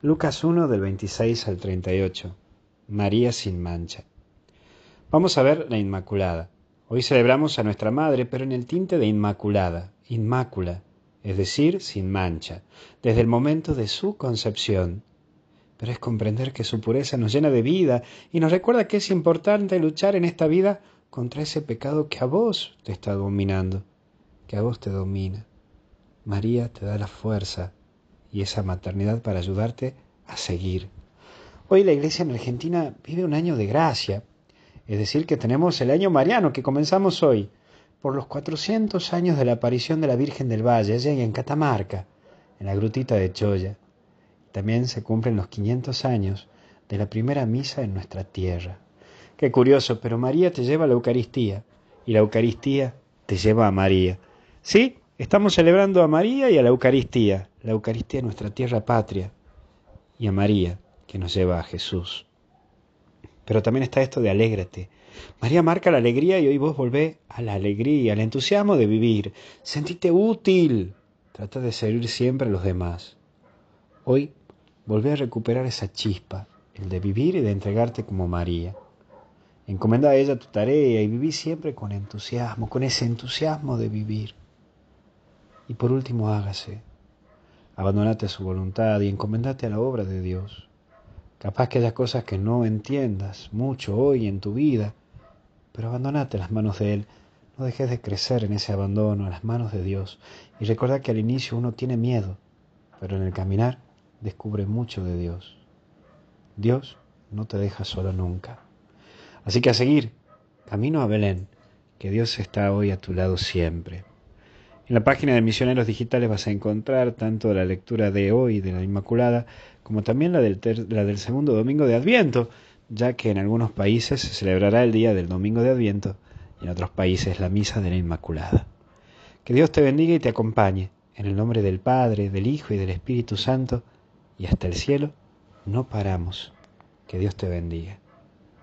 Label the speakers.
Speaker 1: Lucas 1 del 26 al 38. María sin mancha. Vamos a ver la Inmaculada. Hoy celebramos a nuestra Madre, pero en el tinte de Inmaculada, Inmácula, es decir, sin mancha, desde el momento de su concepción. Pero es comprender que su pureza nos llena de vida y nos recuerda que es importante luchar en esta vida contra ese pecado que a vos te está dominando, que a vos te domina. María te da la fuerza y esa maternidad para ayudarte a seguir. Hoy la iglesia en Argentina vive un año de gracia, es decir, que tenemos el año mariano que comenzamos hoy, por los 400 años de la aparición de la Virgen del Valle, allá en Catamarca, en la grutita de Choya. También se cumplen los 500 años de la primera misa en nuestra tierra. Qué curioso, pero María te lleva a la Eucaristía y la Eucaristía te lleva a María. Sí, estamos celebrando a María y a la Eucaristía, la Eucaristía es nuestra tierra patria, y a María, que nos lleva a Jesús. Pero también está esto de alégrate. María marca la alegría y hoy vos volvés a la alegría, al entusiasmo de vivir. Sentite útil. Trata de servir siempre a los demás. Hoy volvé a recuperar esa chispa, el de vivir y de entregarte como María. Encomenda a ella tu tarea y viví siempre con entusiasmo, con ese entusiasmo de vivir. Y por último, hágase Abandonate a su voluntad y encomendate a la obra de Dios. Capaz que haya cosas que no entiendas mucho hoy en tu vida, pero abandonate a las manos de Él. No dejes de crecer en ese abandono a las manos de Dios. Y recuerda que al inicio uno tiene miedo, pero en el caminar descubre mucho de Dios. Dios no te deja solo nunca. Así que a seguir, camino a Belén, que Dios está hoy a tu lado siempre. En la página de Misioneros Digitales vas a encontrar tanto la lectura de hoy de la Inmaculada como también la del, la del segundo domingo de Adviento, ya que en algunos países se celebrará el día del domingo de Adviento y en otros países la misa de la Inmaculada. Que Dios te bendiga y te acompañe, en el nombre del Padre, del Hijo y del Espíritu Santo, y hasta el cielo no paramos. Que Dios te bendiga.